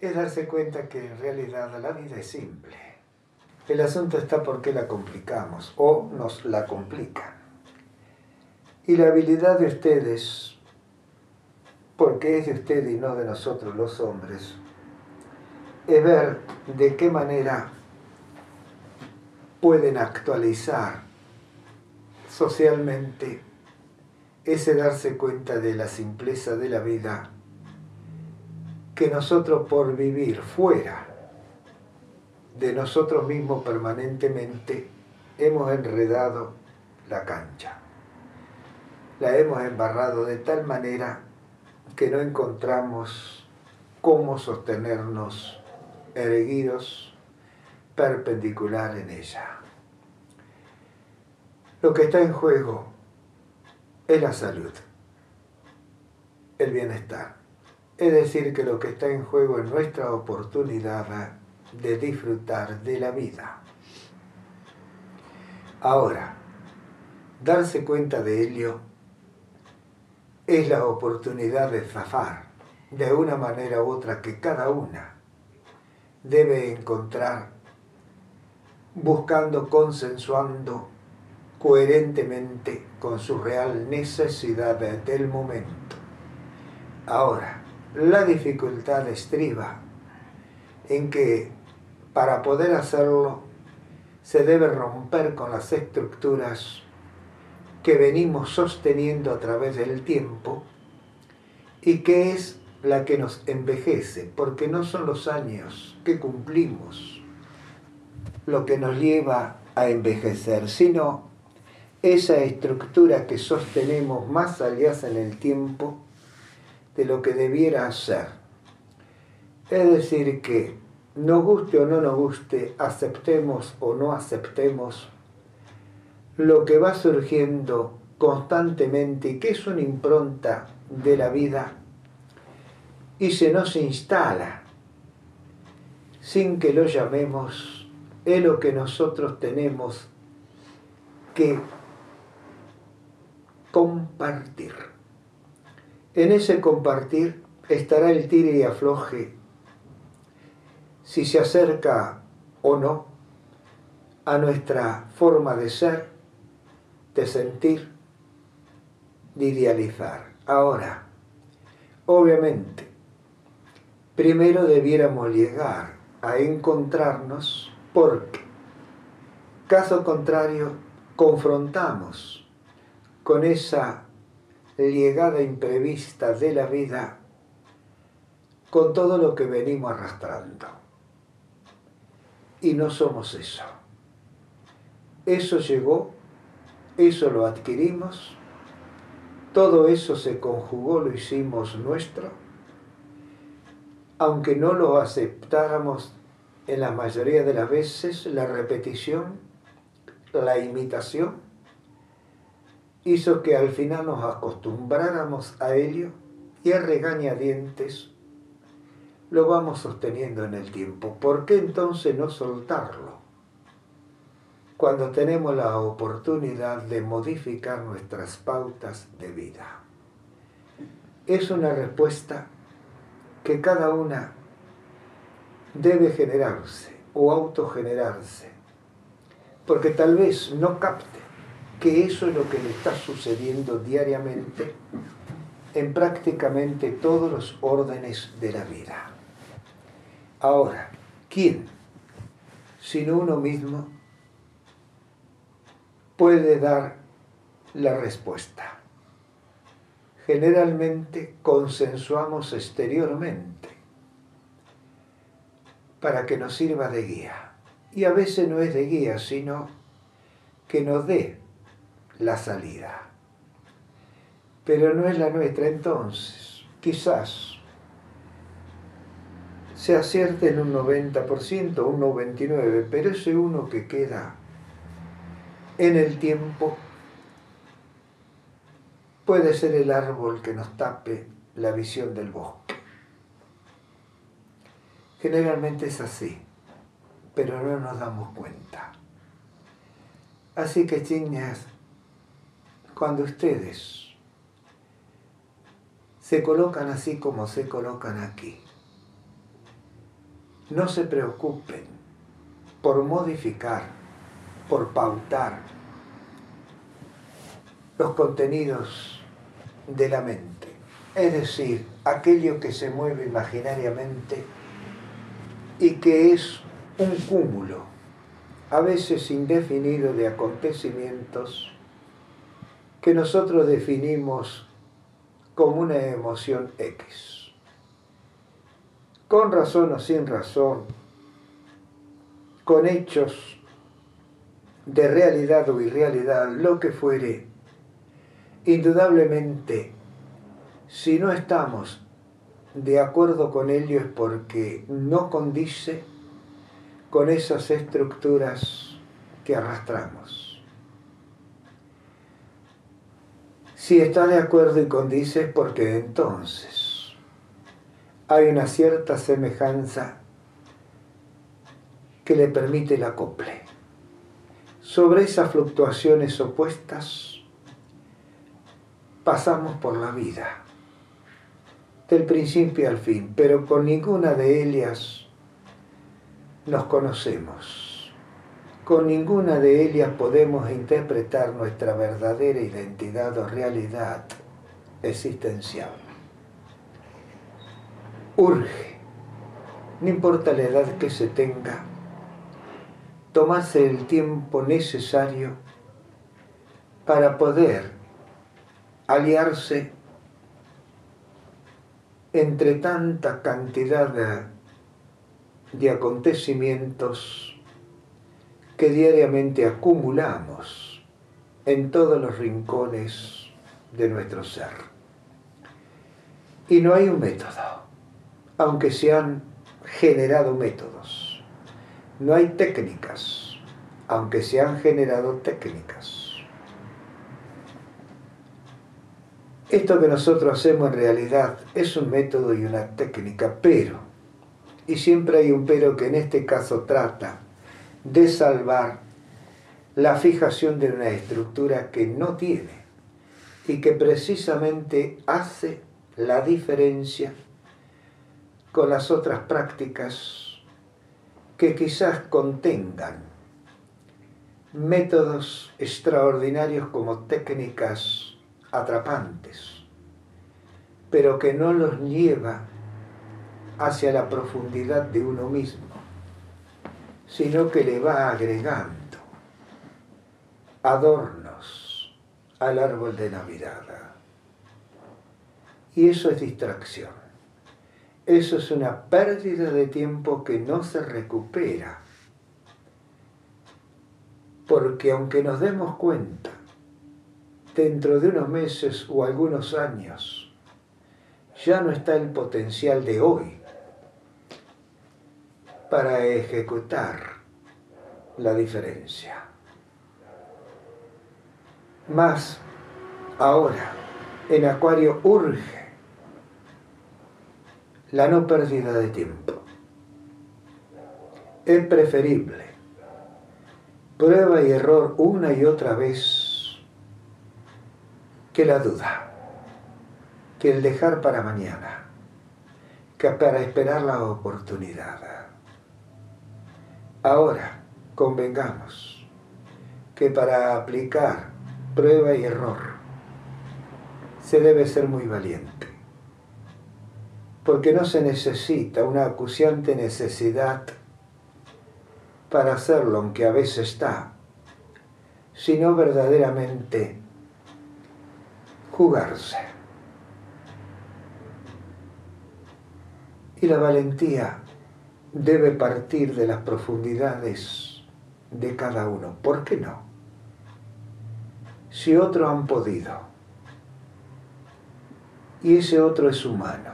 es darse cuenta que en realidad la vida es simple. El asunto está porque la complicamos o nos la complican. Y la habilidad de ustedes, porque es de ustedes y no de nosotros los hombres, es ver de qué manera pueden actualizar socialmente ese darse cuenta de la simpleza de la vida que nosotros por vivir fuera de nosotros mismos permanentemente hemos enredado la cancha. La hemos embarrado de tal manera que no encontramos cómo sostenernos erguidos perpendicular en ella. Lo que está en juego es la salud, el bienestar. Es decir, que lo que está en juego es nuestra oportunidad de disfrutar de la vida. Ahora, darse cuenta de ello es la oportunidad de zafar de una manera u otra que cada una debe encontrar buscando, consensuando coherentemente con su real necesidad del momento. Ahora, la dificultad estriba en que para poder hacerlo se debe romper con las estructuras que venimos sosteniendo a través del tiempo y que es la que nos envejece, porque no son los años que cumplimos lo que nos lleva a envejecer, sino esa estructura que sostenemos más allá en el tiempo de lo que debiera ser. Es decir, que nos guste o no nos guste, aceptemos o no aceptemos, lo que va surgiendo constantemente y que es una impronta de la vida y se nos instala sin que lo llamemos, es lo que nosotros tenemos que compartir. En ese compartir estará el tire y afloje, si se acerca o no a nuestra forma de ser, de sentir, de idealizar. Ahora, obviamente, primero debiéramos llegar a encontrarnos porque, caso contrario, confrontamos con esa llegada imprevista de la vida con todo lo que venimos arrastrando. Y no somos eso. Eso llegó, eso lo adquirimos, todo eso se conjugó, lo hicimos nuestro, aunque no lo aceptáramos en la mayoría de las veces, la repetición, la imitación, hizo que al final nos acostumbráramos a ello y a regañadientes lo vamos sosteniendo en el tiempo. ¿Por qué entonces no soltarlo? Cuando tenemos la oportunidad de modificar nuestras pautas de vida. Es una respuesta que cada una debe generarse o autogenerarse, porque tal vez no capte que eso es lo que le está sucediendo diariamente en prácticamente todos los órdenes de la vida. Ahora, ¿quién, sino uno mismo, puede dar la respuesta? Generalmente consensuamos exteriormente para que nos sirva de guía. Y a veces no es de guía, sino que nos dé la salida. Pero no es la nuestra, entonces quizás se acierte en un 90%, un 99%, pero ese uno que queda en el tiempo puede ser el árbol que nos tape la visión del bosque. Generalmente es así, pero no nos damos cuenta. Así que, chiñas, cuando ustedes se colocan así como se colocan aquí, no se preocupen por modificar, por pautar los contenidos de la mente, es decir, aquello que se mueve imaginariamente y que es un cúmulo, a veces indefinido, de acontecimientos que nosotros definimos como una emoción X. Con razón o sin razón, con hechos de realidad o irrealidad, lo que fuere, indudablemente, si no estamos de acuerdo con ello es porque no condice con esas estructuras que arrastramos. Si está de acuerdo y condice porque entonces hay una cierta semejanza que le permite el acople. Sobre esas fluctuaciones opuestas pasamos por la vida, del principio al fin, pero con ninguna de ellas nos conocemos. Con ninguna de ellas podemos interpretar nuestra verdadera identidad o realidad existencial. Urge, no importa la edad que se tenga, tomarse el tiempo necesario para poder aliarse entre tanta cantidad de de acontecimientos que diariamente acumulamos en todos los rincones de nuestro ser. Y no hay un método, aunque se han generado métodos. No hay técnicas, aunque se han generado técnicas. Esto que nosotros hacemos en realidad es un método y una técnica, pero y siempre hay un pero que en este caso trata de salvar la fijación de una estructura que no tiene y que precisamente hace la diferencia con las otras prácticas que quizás contengan métodos extraordinarios como técnicas atrapantes, pero que no los lleva hacia la profundidad de uno mismo, sino que le va agregando adornos al árbol de Navidad. Y eso es distracción. Eso es una pérdida de tiempo que no se recupera. Porque aunque nos demos cuenta, dentro de unos meses o algunos años, ya no está el potencial de hoy para ejecutar la diferencia. Más ahora, en Acuario urge la no pérdida de tiempo. Es preferible prueba y error una y otra vez que la duda, que el dejar para mañana, que para esperar la oportunidad. Ahora, convengamos que para aplicar prueba y error se debe ser muy valiente, porque no se necesita una acuciante necesidad para hacerlo, aunque a veces está, sino verdaderamente jugarse. Y la valentía debe partir de las profundidades de cada uno. ¿Por qué no? Si otros han podido y ese otro es humano,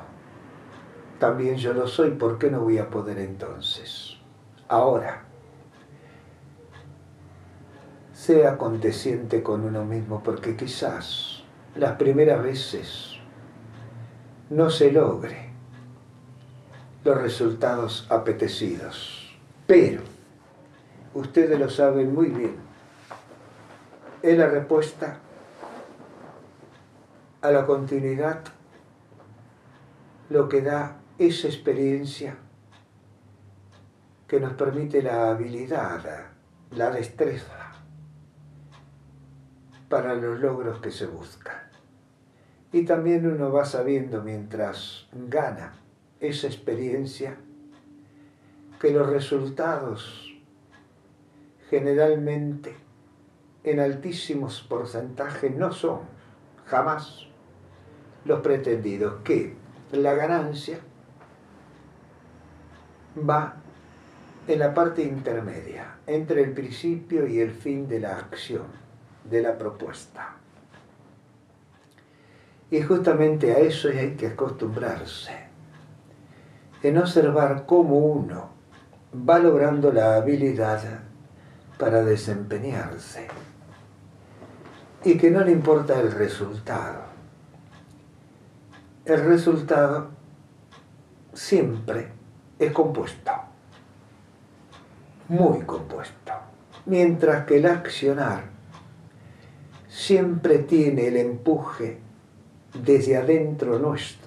también yo lo soy, ¿por qué no voy a poder entonces? Ahora, sea aconteciente con uno mismo, porque quizás las primeras veces no se logre los resultados apetecidos. Pero, ustedes lo saben muy bien, es la respuesta a la continuidad lo que da esa experiencia que nos permite la habilidad, la destreza para los logros que se buscan. Y también uno va sabiendo mientras gana esa experiencia que los resultados generalmente en altísimos porcentajes no son jamás los pretendidos, que la ganancia va en la parte intermedia, entre el principio y el fin de la acción, de la propuesta. Y justamente a eso hay que acostumbrarse, en observar cómo uno va logrando la habilidad para desempeñarse y que no le importa el resultado. El resultado siempre es compuesto, muy compuesto, mientras que el accionar siempre tiene el empuje desde adentro nuestro,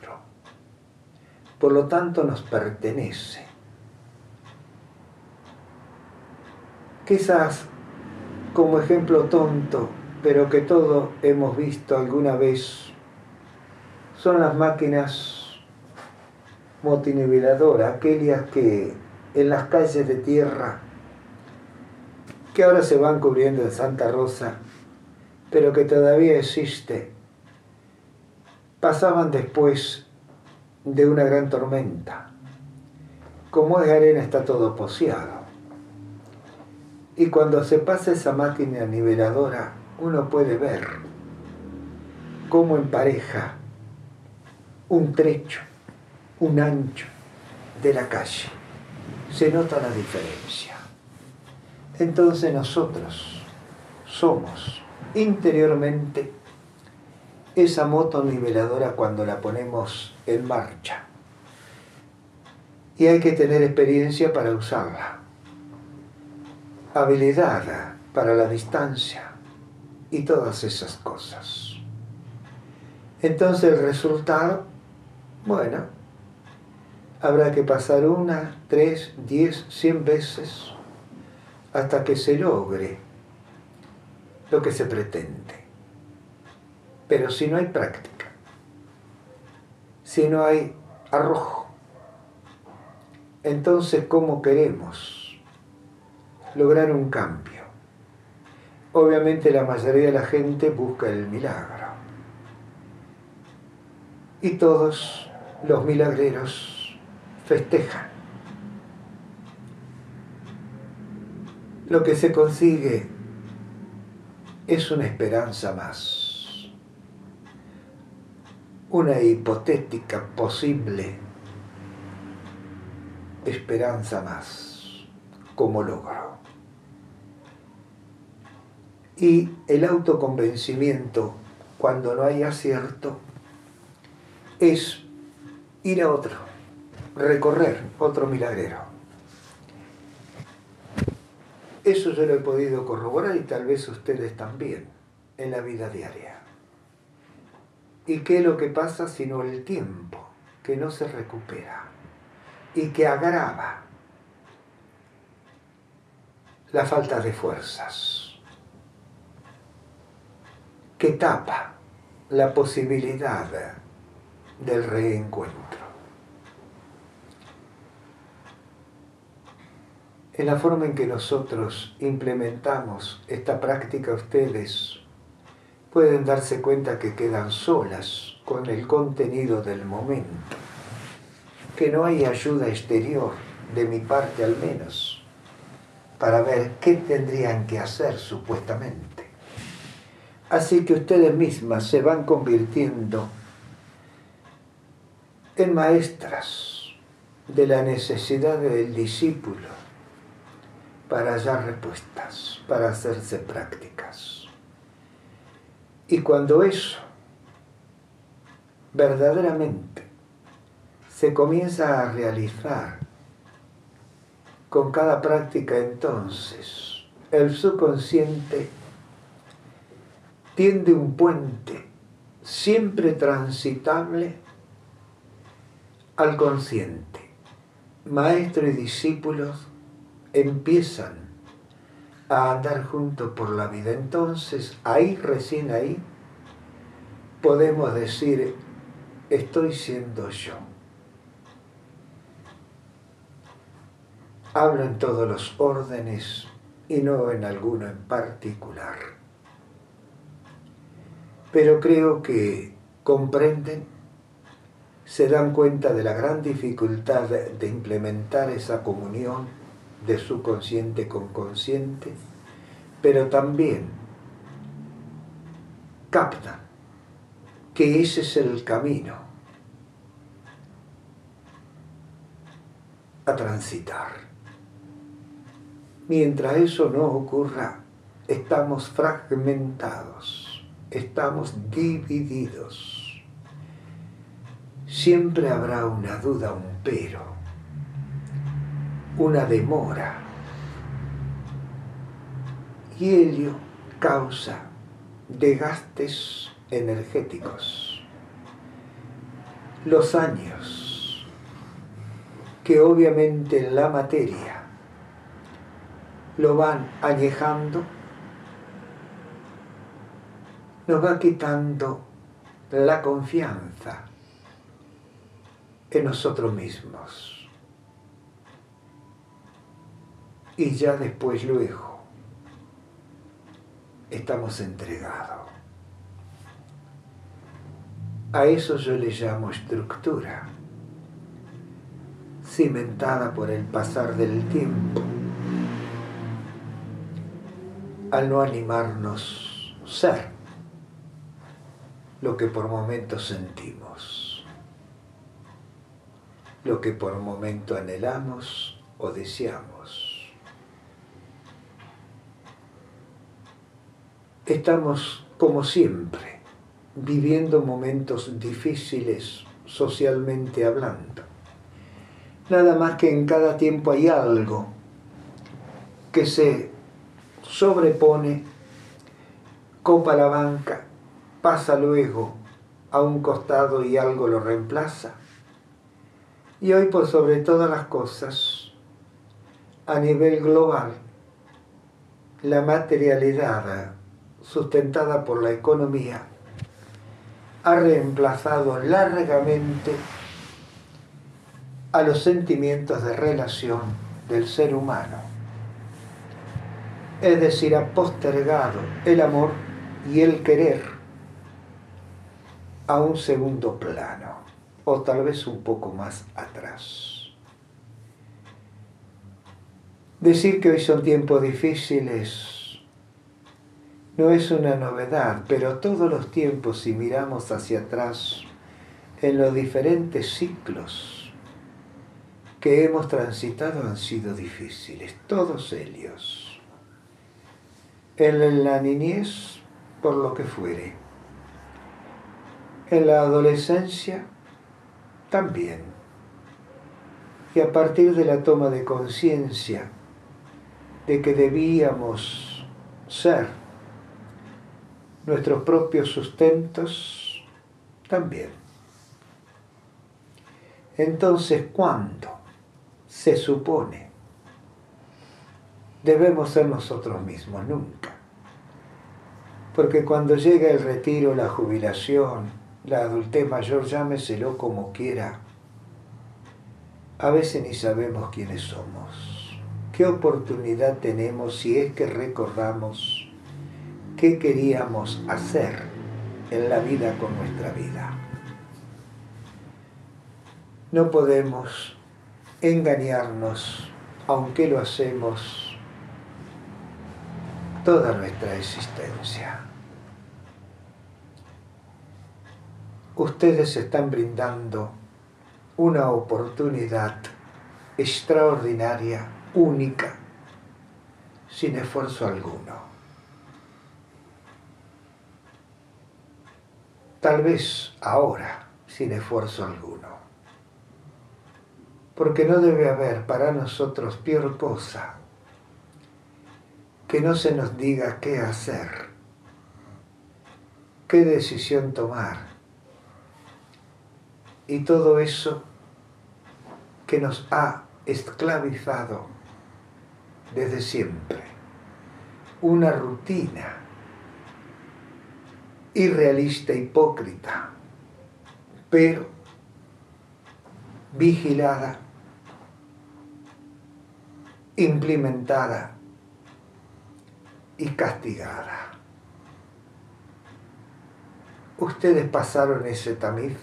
por lo tanto nos pertenece. Quizás como ejemplo tonto, pero que todos hemos visto alguna vez, son las máquinas motiniveladoras, aquellas que en las calles de tierra, que ahora se van cubriendo de Santa Rosa, pero que todavía existe, pasaban después de una gran tormenta. Como es arena está todo poseado. Y cuando se pasa esa máquina niveladora, uno puede ver cómo empareja un trecho, un ancho de la calle. Se nota la diferencia. Entonces nosotros somos interiormente esa moto niveladora cuando la ponemos en marcha. Y hay que tener experiencia para usarla, habilidad para la distancia, y todas esas cosas. Entonces el resultado, bueno, habrá que pasar una, tres, diez, cien veces hasta que se logre lo que se pretende. Pero si no hay práctica, si no hay arrojo, entonces ¿cómo queremos lograr un cambio? obviamente la mayoría de la gente busca el milagro. Y todos los milagreros festejan. Lo que se consigue es una esperanza más, una hipotética posible esperanza más como logro. Y el autoconvencimiento, cuando no hay acierto, es ir a otro, recorrer otro milagrero. Eso yo lo he podido corroborar y tal vez ustedes también en la vida diaria. ¿Y qué es lo que pasa sino el tiempo que no se recupera y que agrava la falta de fuerzas? que tapa la posibilidad del reencuentro. En la forma en que nosotros implementamos esta práctica, ustedes pueden darse cuenta que quedan solas con el contenido del momento, que no hay ayuda exterior, de mi parte al menos, para ver qué tendrían que hacer supuestamente. Así que ustedes mismas se van convirtiendo en maestras de la necesidad del discípulo para hallar respuestas, para hacerse prácticas. Y cuando eso verdaderamente se comienza a realizar con cada práctica entonces, el subconsciente tiende un puente siempre transitable al consciente. Maestro y discípulos empiezan a andar juntos por la vida. Entonces, ahí, recién ahí, podemos decir, estoy siendo yo. Hablo en todos los órdenes y no en alguno en particular. Pero creo que comprenden, se dan cuenta de la gran dificultad de implementar esa comunión de su consciente con consciente, pero también captan que ese es el camino a transitar. Mientras eso no ocurra, estamos fragmentados, estamos divididos. Siempre habrá una duda, un pero, una demora. Y ello causa desgastes energéticos. Los años, que obviamente la materia lo van añejando, nos va quitando la confianza en nosotros mismos. Y ya después, luego, estamos entregados. A eso yo le llamo estructura, cimentada por el pasar del tiempo al no animarnos ser lo que por momentos sentimos, lo que por momento anhelamos o deseamos. Estamos, como siempre, viviendo momentos difíciles socialmente hablando. Nada más que en cada tiempo hay algo que se sobrepone, copa la banca, pasa luego a un costado y algo lo reemplaza. Y hoy por sobre todas las cosas, a nivel global, la materialidad sustentada por la economía ha reemplazado largamente a los sentimientos de relación del ser humano es decir, ha postergado el amor y el querer a un segundo plano, o tal vez un poco más atrás. Decir que hoy son tiempos difíciles no es una novedad, pero todos los tiempos, si miramos hacia atrás, en los diferentes ciclos que hemos transitado han sido difíciles, todos ellos. En la niñez por lo que fuere, en la adolescencia también, y a partir de la toma de conciencia de que debíamos ser nuestros propios sustentos, también. Entonces, ¿cuándo se supone debemos ser nosotros mismos, nunca. Porque cuando llega el retiro, la jubilación, la adultez mayor, llámeselo como quiera, a veces ni sabemos quiénes somos. ¿Qué oportunidad tenemos si es que recordamos qué queríamos hacer en la vida con nuestra vida? No podemos engañarnos, aunque lo hacemos toda nuestra existencia. Ustedes están brindando una oportunidad extraordinaria, única, sin esfuerzo alguno. Tal vez ahora, sin esfuerzo alguno. Porque no debe haber para nosotros peor cosa que no se nos diga qué hacer, qué decisión tomar. Y todo eso que nos ha esclavizado desde siempre, una rutina irrealista, hipócrita, pero vigilada, implementada y castigada. Ustedes pasaron ese tamiz,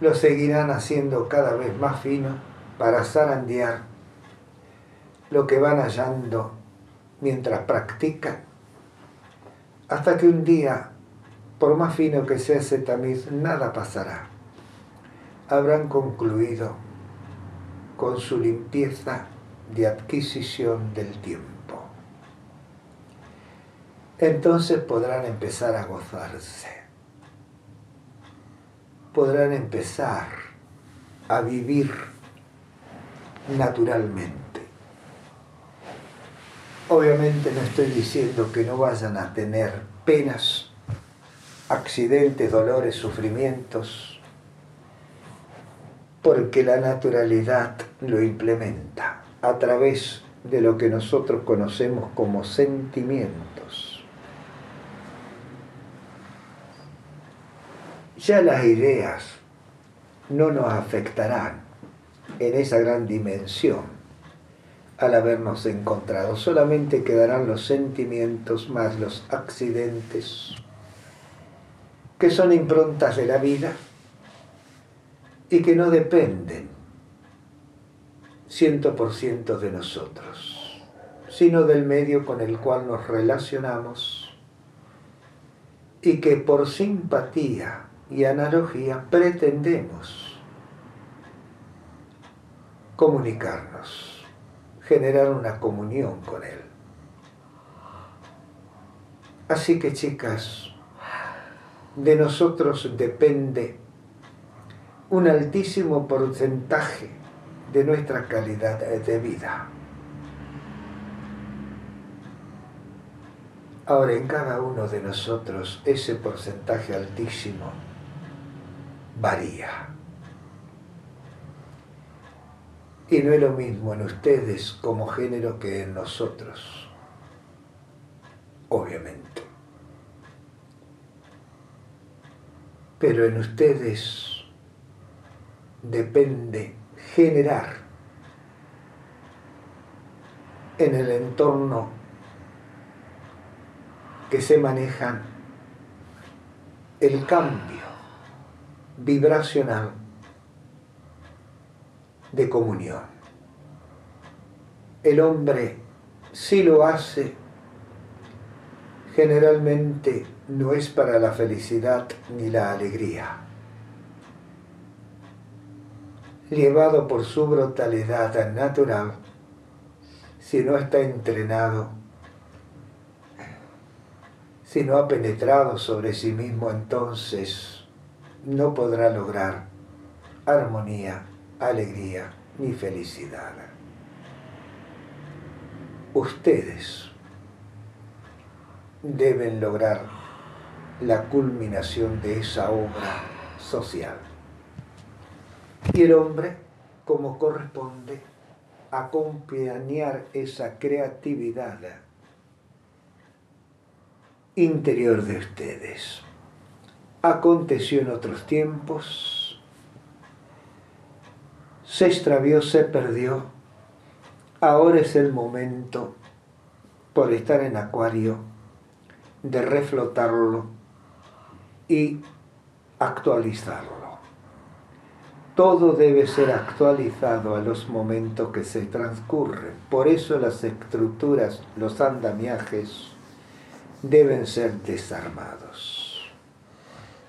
lo seguirán haciendo cada vez más fino para zarandear lo que van hallando mientras practican, hasta que un día, por más fino que sea ese tamiz, nada pasará. Habrán concluido con su limpieza de adquisición del tiempo. Entonces podrán empezar a gozarse. Podrán empezar a vivir naturalmente. Obviamente no estoy diciendo que no vayan a tener penas, accidentes, dolores, sufrimientos, porque la naturalidad lo implementa a través de lo que nosotros conocemos como sentimientos. Ya las ideas no nos afectarán en esa gran dimensión al habernos encontrado. Solamente quedarán los sentimientos más los accidentes, que son improntas de la vida y que no dependen ciento por ciento de nosotros, sino del medio con el cual nos relacionamos y que por simpatía y analogía pretendemos comunicarnos, generar una comunión con Él. Así que chicas, de nosotros depende un altísimo porcentaje de nuestra calidad de vida. Ahora, en cada uno de nosotros ese porcentaje altísimo varía. Y no es lo mismo en ustedes como género que en nosotros, obviamente. Pero en ustedes depende generar en el entorno que se manejan el cambio vibracional de comunión. El hombre si lo hace, generalmente no es para la felicidad ni la alegría llevado por su brutalidad natural, si no está entrenado, si no ha penetrado sobre sí mismo, entonces no podrá lograr armonía, alegría ni felicidad. Ustedes deben lograr la culminación de esa obra social y el hombre, como corresponde, acompañar esa creatividad interior de ustedes. Aconteció en otros tiempos, se extravió, se perdió, ahora es el momento, por estar en acuario, de reflotarlo y actualizarlo todo debe ser actualizado a los momentos que se transcurren. Por eso las estructuras, los andamiajes, deben ser desarmados.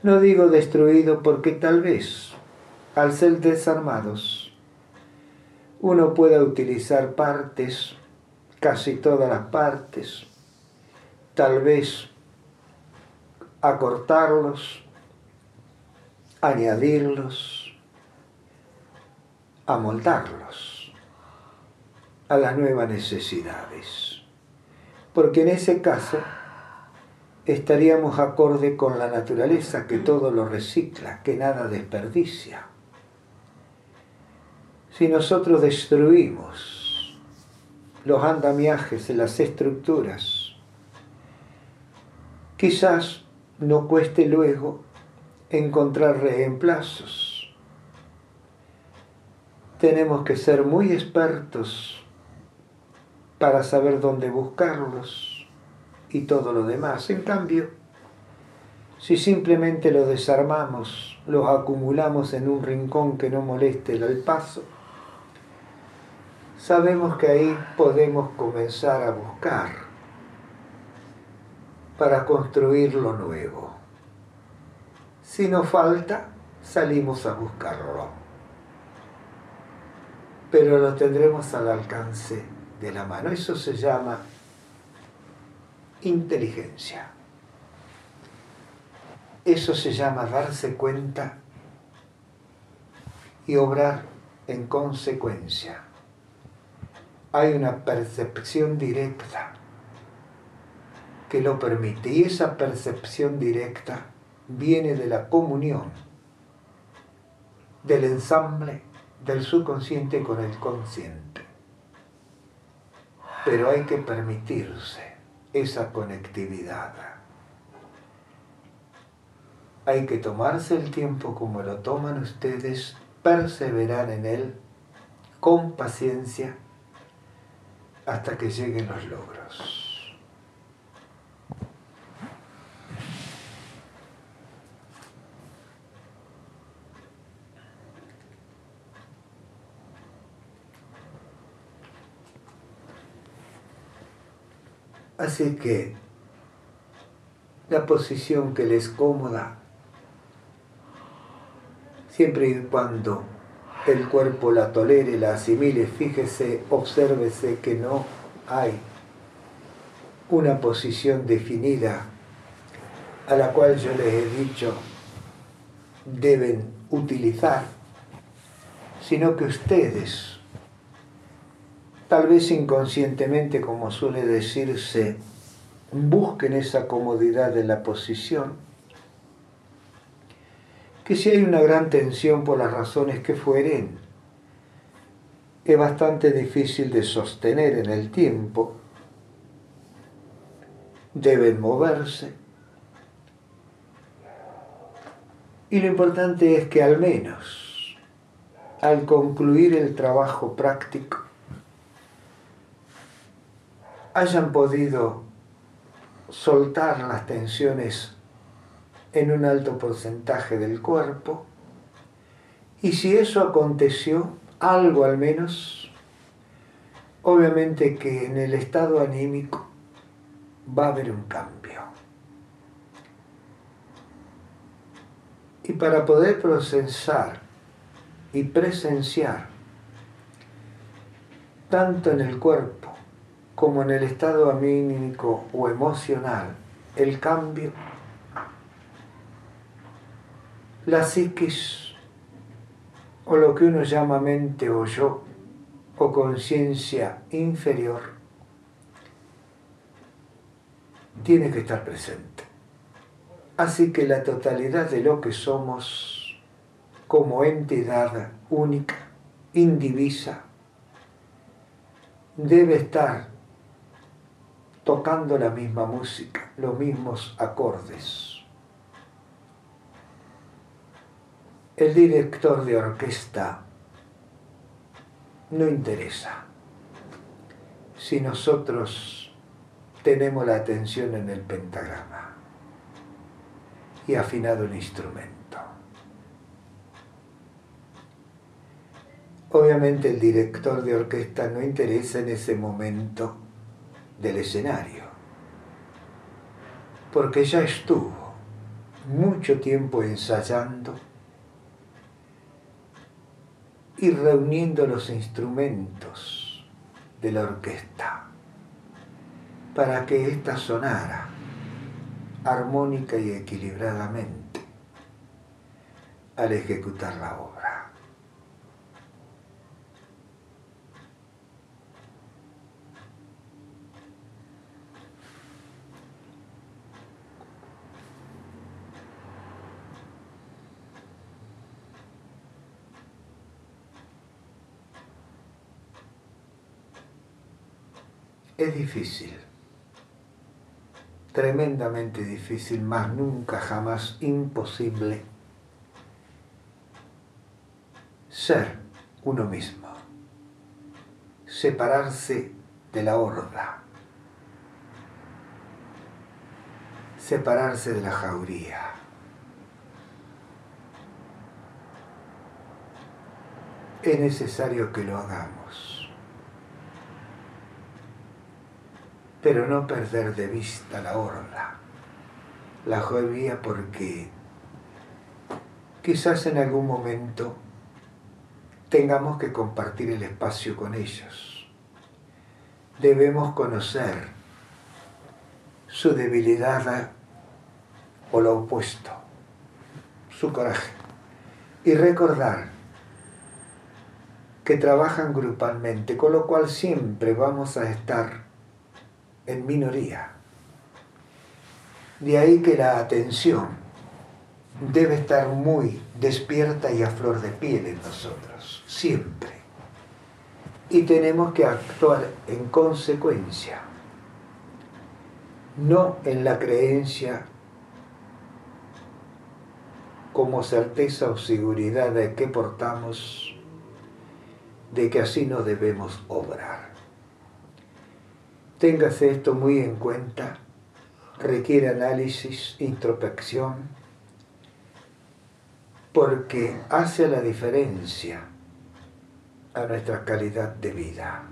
No digo destruido porque tal vez, al ser desarmados, uno pueda utilizar partes, casi todas las partes, tal vez acortarlos, añadirlos, amoldarlos a las nuevas necesidades. Porque en ese caso estaríamos acorde con la naturaleza que todo lo recicla, que nada desperdicia. Si nosotros destruimos los andamiajes, las estructuras. Quizás no cueste luego encontrar reemplazos. Tenemos que ser muy expertos para saber dónde buscarlos y todo lo demás. En cambio, si simplemente los desarmamos, los acumulamos en un rincón que no moleste el paso, sabemos que ahí podemos comenzar a buscar para construir lo nuevo. Si nos falta, salimos a buscarlo. Pero lo tendremos al alcance de la mano. Eso se llama inteligencia. Eso se llama darse cuenta y obrar en consecuencia. Hay una percepción directa que lo permite y esa percepción directa viene de la comunión del ensamble del subconsciente con el consciente. Pero hay que permitirse esa conectividad hay que tomarse el tiempo como lo toman ustedes, perseverar en él con paciencia hasta que lleguen los logros. Así que la posición que les cómoda siempre y cuando el cuerpo la tolere, la asimile, fíjese, obsérvese que no hay una posición definida a la cual yo les he dicho deben utilizar, sino que ustedes, tal vez inconscientemente, como suele decirse, busquen esa comodidad de la posición que si hay una gran tensión por las razones que fueren, es bastante difícil de sostener en el tiempo, deben moverse. Y lo importante es que al menos al concluir el trabajo práctico hayan podido soltar las tensiones en un alto porcentaje del cuerpo. Y si eso aconteció, algo al menos, obviamente que en el estado anímico va a haber un cambio. Y para poder procesar y presenciar, tanto en el cuerpo como en el estado anímico o emocional, el cambio, la psiquis, o lo que uno llama mente o yo, o conciencia inferior, tiene que estar presente. Así que la totalidad de lo que somos como entidad única, indivisa, debe estar tocando la misma música, los mismos acordes. El director de orquesta no interesa si nosotros tenemos la atención en el pentagrama y afinado el instrumento. Obviamente el director de orquesta no interesa en ese momento del escenario, porque ya estuvo mucho tiempo ensayando y reuniendo los instrumentos de la orquesta para que ésta sonara armónica y equilibradamente al ejecutar la obra. Es difícil, tremendamente difícil, más nunca jamás imposible ser uno mismo, separarse de la horda, separarse de la jauría. Es necesario que lo hagamos. Pero no perder de vista la horda, la jauría porque quizás en algún momento tengamos que compartir el espacio con ellos. Debemos conocer su debilidad o lo opuesto, su coraje, y recordar que trabajan grupalmente, con lo cual siempre vamos a estar en minoría. De ahí que la atención debe estar muy despierta y a flor de piel en nosotros, siempre. Y tenemos que actuar en consecuencia, no en la creencia como certeza o seguridad de que portamos, de que así no debemos obrar. Téngase esto muy en cuenta, requiere análisis, introspección, porque hace la diferencia a nuestra calidad de vida,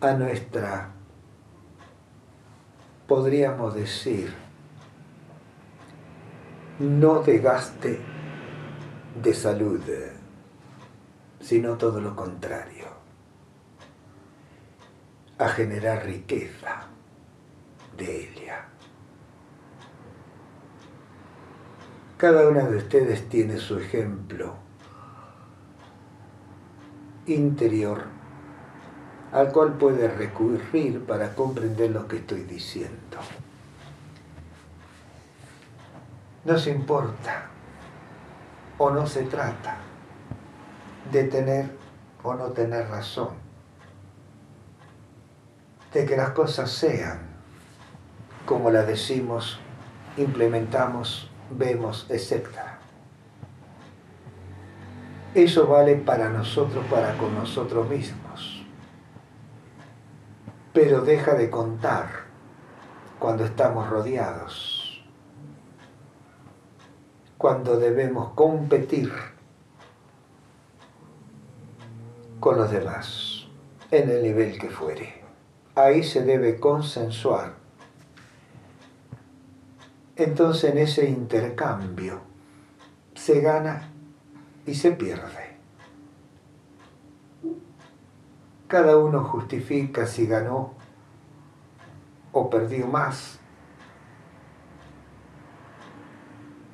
a nuestra, podríamos decir, no de gaste de salud, sino todo lo contrario a generar riqueza de ella. Cada una de ustedes tiene su ejemplo interior al cual puede recurrir para comprender lo que estoy diciendo. No se importa o no se trata de tener o no tener razón de que las cosas sean como las decimos, implementamos, vemos, etc. Eso vale para nosotros, para con nosotros mismos. Pero deja de contar cuando estamos rodeados, cuando debemos competir con los demás, en el nivel que fuere ahí se debe consensuar. Entonces en ese intercambio se gana y se pierde. Cada uno justifica si ganó o perdió más,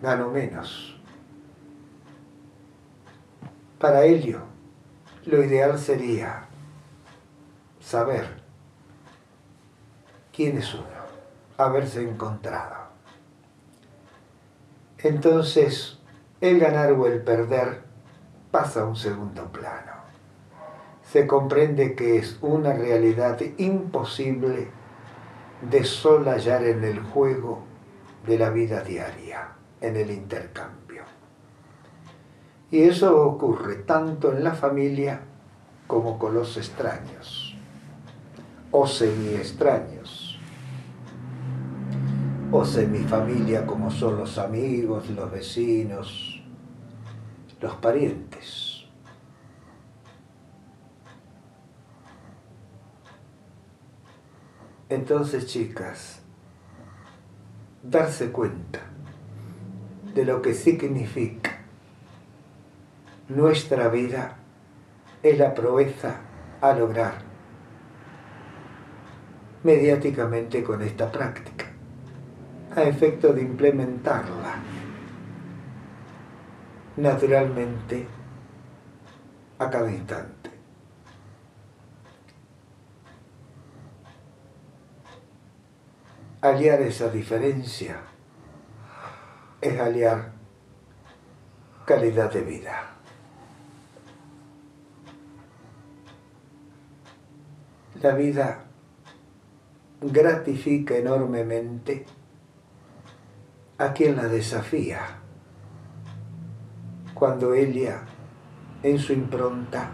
ganó menos. Para ello, lo ideal sería saber quién es uno, haberse encontrado. Entonces, el ganar o el perder pasa a un segundo plano. Se comprende que es una realidad imposible de solallar en el juego de la vida diaria, en el intercambio. Y eso ocurre tanto en la familia como con los extraños o extraños o semifamilia como son los amigos, los vecinos, los parientes. Entonces, chicas, darse cuenta de lo que significa nuestra vida es la proeza a lograr mediáticamente con esta práctica a efecto de implementarla naturalmente a cada instante. Aliar esa diferencia es aliar calidad de vida. la vida gratifica enormemente a quien la desafía. Cuando Elia, en su impronta,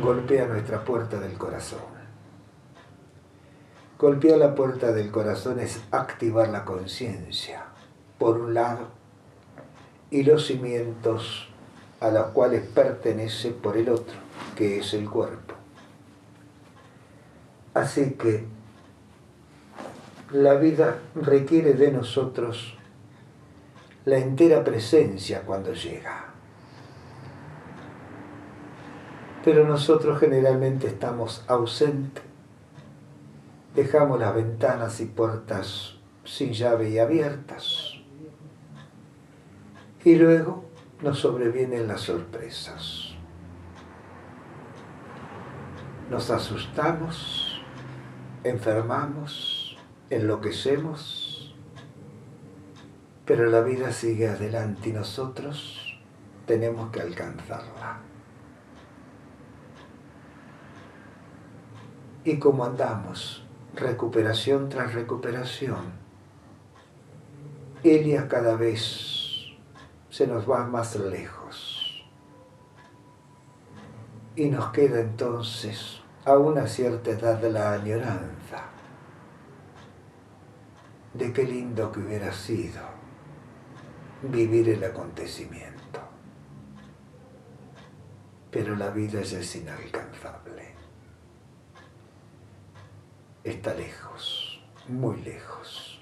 golpea nuestra puerta del corazón. Golpear la puerta del corazón es activar la conciencia, por un lado, y los cimientos a los cuales pertenece por el otro, que es el cuerpo. Así que la vida requiere de nosotros la entera presencia cuando llega. Pero nosotros generalmente estamos ausentes, dejamos las ventanas y puertas sin llave y abiertas. Y luego nos sobrevienen las sorpresas. Nos asustamos, enfermamos, enloquecemos, pero la vida sigue adelante y nosotros tenemos que alcanzarla. Y como andamos, recuperación tras recuperación, Elia cada vez se nos va más lejos. Y nos queda entonces a una cierta edad de la añoranza de qué lindo que hubiera sido vivir el acontecimiento. Pero la vida ya es inalcanzable. Está lejos, muy lejos.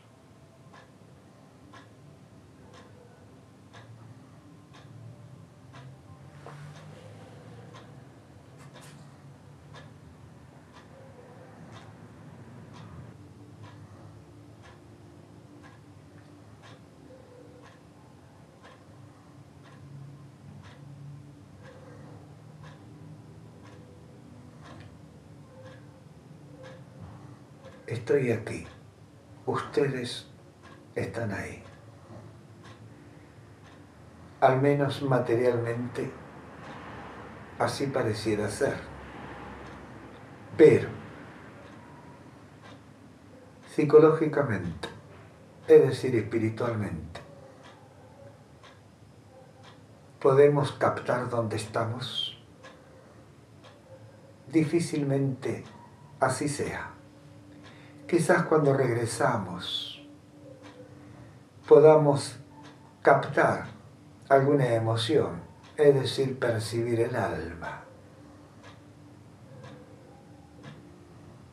Estoy aquí, ustedes están ahí. Al menos materialmente, así pareciera ser. Pero, psicológicamente, es decir, espiritualmente, podemos captar dónde estamos. Difícilmente así sea quizás cuando regresamos podamos captar alguna emoción, es decir, percibir el alma.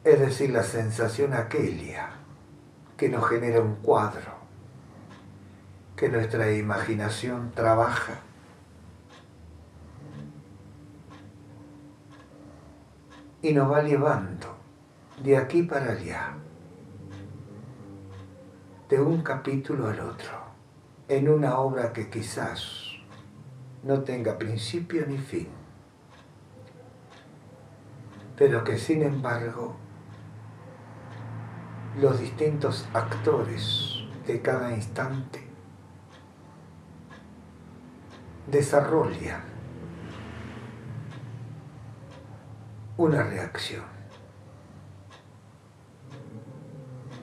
Es decir, la sensación aquella que nos genera un cuadro, que nuestra imaginación trabaja. Y nos va llevando de aquí para allá de un capítulo al otro, en una obra que quizás no tenga principio ni fin, pero que sin embargo los distintos actores de cada instante desarrollan una reacción.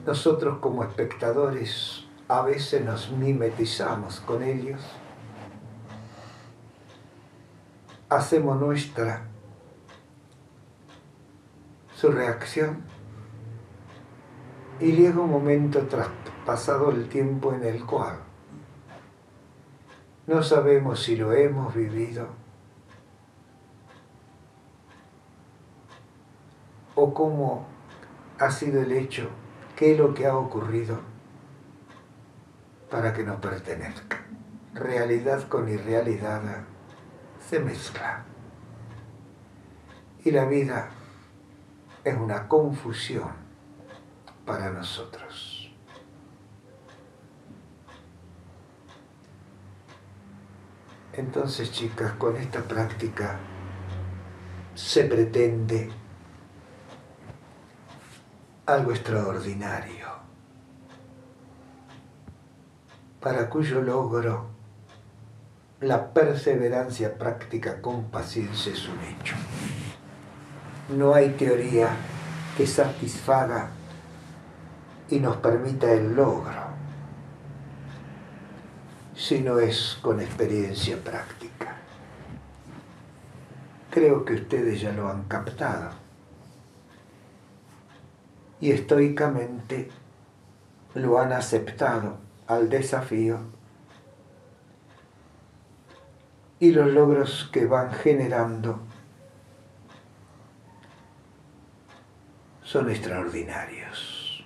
Nosotros como espectadores a veces nos mimetizamos con ellos, hacemos nuestra su reacción. Y llega un momento tras pasado el tiempo en el cual no sabemos si lo hemos vivido o cómo ha sido el hecho qué es lo que ha ocurrido para que nos pertenezca. Realidad con irrealidad se mezcla. Y la vida es una confusión para nosotros. Entonces, chicas, con esta práctica se pretende algo extraordinario, para cuyo logro la perseverancia práctica con paciencia es un hecho. no hay teoría que satisfaga y nos permita el logro, sino es con experiencia práctica. Creo que ustedes ya lo han captado. Y estoicamente lo han aceptado al desafío y los logros que van generando son extraordinarios.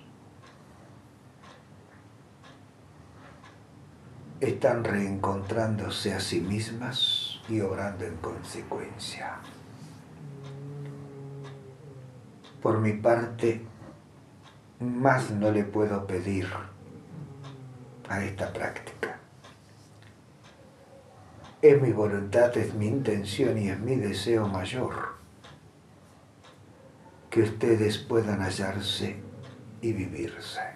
Están reencontrándose a sí mismas y obrando en consecuencia. Por mi parte, más no le puedo pedir a esta práctica. Es mi voluntad, es mi intención y es mi deseo mayor que ustedes puedan hallarse y vivirse.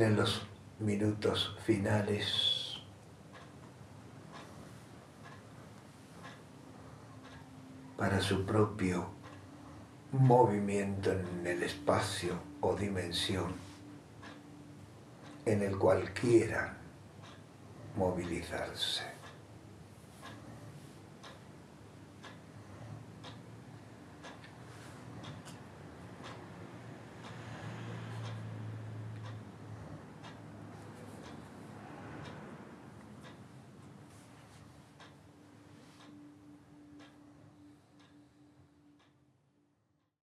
Tienen los minutos finales para su propio movimiento en el espacio o dimensión en el cual quieran movilizarse.